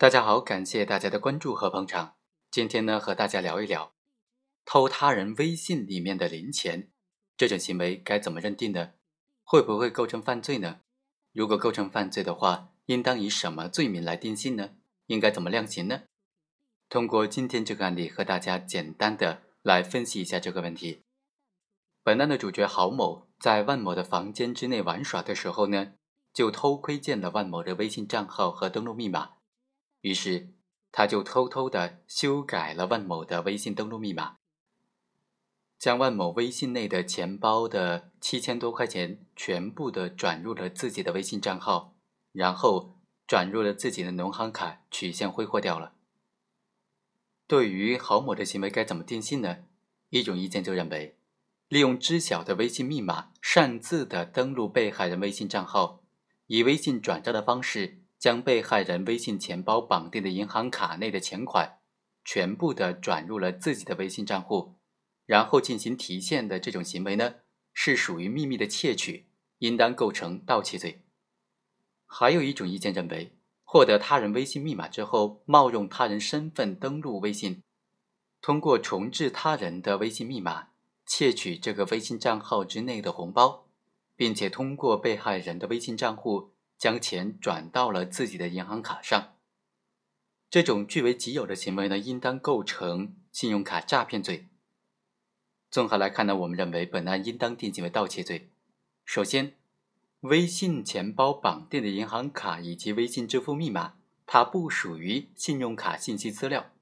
大家好，感谢大家的关注和捧场。今天呢，和大家聊一聊偷他人微信里面的零钱这种行为该怎么认定呢？会不会构成犯罪呢？如果构成犯罪的话，应当以什么罪名来定性呢？应该怎么量刑呢？通过今天这个案例，和大家简单的来分析一下这个问题。本案的主角郝某在万某的房间之内玩耍的时候呢，就偷窥见了万某的微信账号和登录密码。于是，他就偷偷的修改了万某的微信登录密码，将万某微信内的钱包的七千多块钱全部的转入了自己的微信账号，然后转入了自己的农行卡取现挥霍掉了。对于郝某的行为该怎么定性呢？一种意见就认为，利用知晓的微信密码擅自的登录被害人微信账号，以微信转账的方式。将被害人微信钱包绑定的银行卡内的钱款全部的转入了自己的微信账户，然后进行提现的这种行为呢，是属于秘密的窃取，应当构成盗窃罪。还有一种意见认为，获得他人微信密码之后，冒用他人身份登录微信，通过重置他人的微信密码，窃取这个微信账号之内的红包，并且通过被害人的微信账户。将钱转到了自己的银行卡上，这种据为己有的行为呢，应当构成信用卡诈骗罪。综合来看呢，我们认为本案应当定性为盗窃罪。首先，微信钱包绑定的银行卡以及微信支付密码，它不属于信用卡信息资料。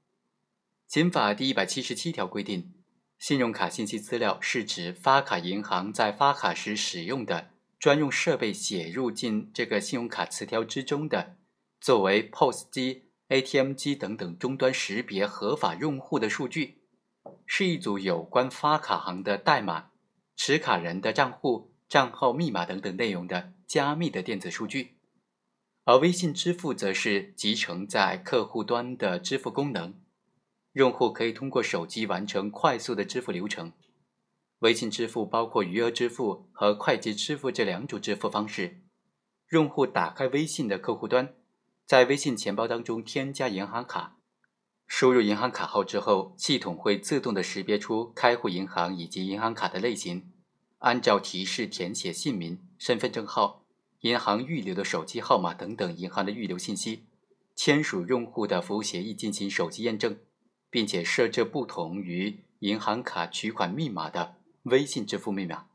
刑法第一百七十七条规定，信用卡信息资料是指发卡银行在发卡时使用的。专用设备写入进这个信用卡词条之中的，作为 POS 机、ATM 机等等终端识别合法用户的数据，是一组有关发卡行的代码、持卡人的账户、账号密码等等内容的加密的电子数据。而微信支付则是集成在客户端的支付功能，用户可以通过手机完成快速的支付流程。微信支付包括余额支付和快捷支付这两种支付方式。用户打开微信的客户端，在微信钱包当中添加银行卡，输入银行卡号之后，系统会自动的识别出开户银行以及银行卡的类型，按照提示填写姓名、身份证号、银行预留的手机号码等等银行的预留信息，签署用户的服务协议进行手机验证，并且设置不同于银行卡取款密码的。微信支付密码，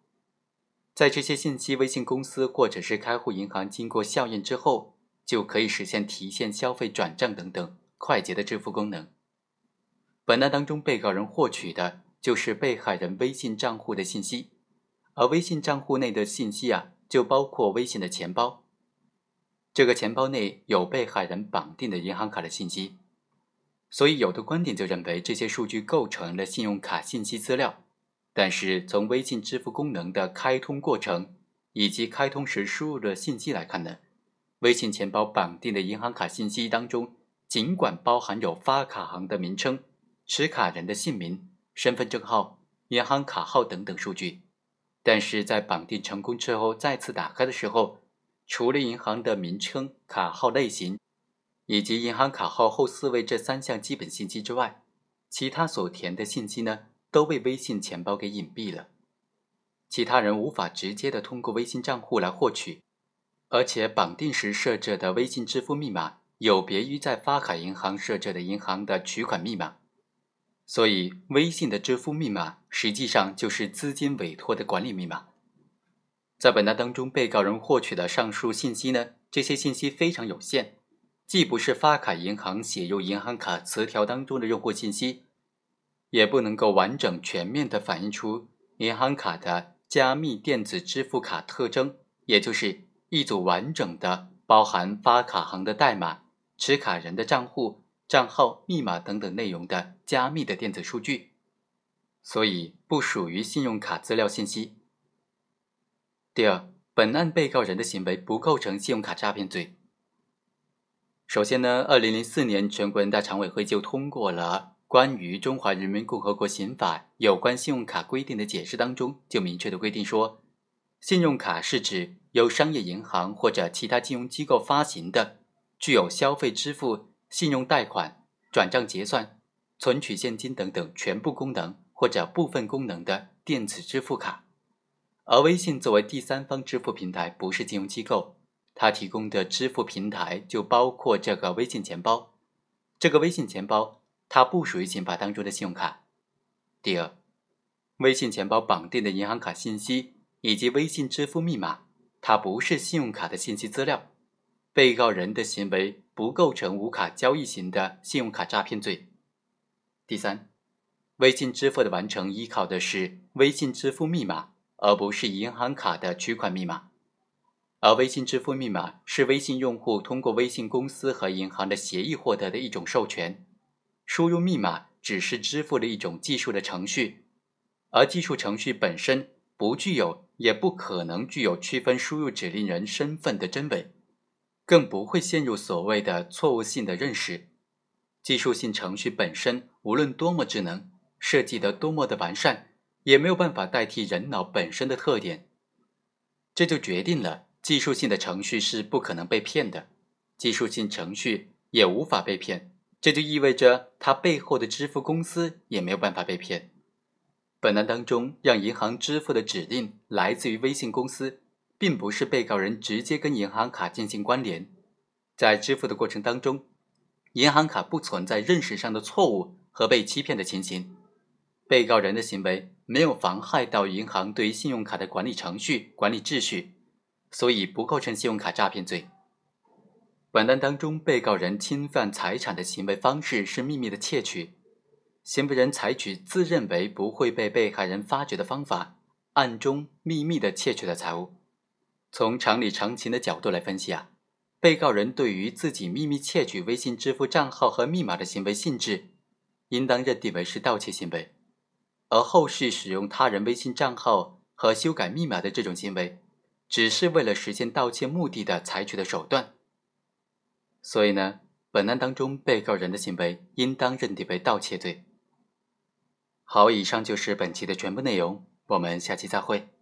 在这些信息，微信公司或者是开户银行经过校验之后，就可以实现提现、消费、转账等等快捷的支付功能。本案当中，被告人获取的就是被害人微信账户的信息，而微信账户内的信息啊，就包括微信的钱包。这个钱包内有被害人绑定的银行卡的信息，所以有的观点就认为这些数据构成了信用卡信息资料。但是从微信支付功能的开通过程以及开通时输入的信息来看呢，微信钱包绑定的银行卡信息当中，尽管包含有发卡行的名称、持卡人的姓名、身份证号、银行卡号等等数据，但是在绑定成功之后再次打开的时候，除了银行的名称、卡号类型以及银行卡号后四位这三项基本信息之外，其他所填的信息呢？都被微信钱包给隐蔽了，其他人无法直接的通过微信账户来获取，而且绑定时设置的微信支付密码有别于在发卡银行设置的银行的取款密码，所以微信的支付密码实际上就是资金委托的管理密码。在本案当中，被告人获取的上述信息呢，这些信息非常有限，既不是发卡银行写入银行卡词条当中的用户信息。也不能够完整全面的反映出银行卡的加密电子支付卡特征，也就是一组完整的包含发卡行的代码、持卡人的账户、账号、密码等等内容的加密的电子数据，所以不属于信用卡资料信息。第二，本案被告人的行为不构成信用卡诈骗罪。首先呢，二零零四年全国人大常委会就通过了。关于《中华人民共和国刑法》有关信用卡规定的解释当中，就明确的规定说，信用卡是指由商业银行或者其他金融机构发行的，具有消费支付、信用贷款、转账结算、存取现金等等全部功能或者部分功能的电子支付卡。而微信作为第三方支付平台，不是金融机构，它提供的支付平台就包括这个微信钱包。这个微信钱包它不属于钱包当中的信用卡。第二，微信钱包绑定的银行卡信息以及微信支付密码，它不是信用卡的信息资料。被告人的行为不构成无卡交易型的信用卡诈骗罪。第三，微信支付的完成依靠的是微信支付密码。而不是银行卡的取款密码，而微信支付密码是微信用户通过微信公司和银行的协议获得的一种授权。输入密码只是支付的一种技术的程序，而技术程序本身不具有，也不可能具有区分输入指令人身份的真伪，更不会陷入所谓的错误性的认识。技术性程序本身无论多么智能，设计得多么的完善。也没有办法代替人脑本身的特点，这就决定了技术性的程序是不可能被骗的，技术性程序也无法被骗，这就意味着他背后的支付公司也没有办法被骗。本案当中，让银行支付的指令来自于微信公司，并不是被告人直接跟银行卡进行关联，在支付的过程当中，银行卡不存在认识上的错误和被欺骗的情形。被告人的行为没有妨害到银行对于信用卡的管理程序、管理秩序，所以不构成信用卡诈骗罪。本案当中，被告人侵犯财产的行为方式是秘密的窃取，行为人采取自认为不会被被害人发觉的方法，暗中秘密的窃取了财物。从常理常情的角度来分析啊，被告人对于自己秘密窃取微信支付账号和密码的行为性质，应当认定为是盗窃行为。而后续使用他人微信账号和修改密码的这种行为，只是为了实现盗窃目的的采取的手段。所以呢，本案当中被告人的行为应当认定为盗窃罪。好，以上就是本期的全部内容，我们下期再会。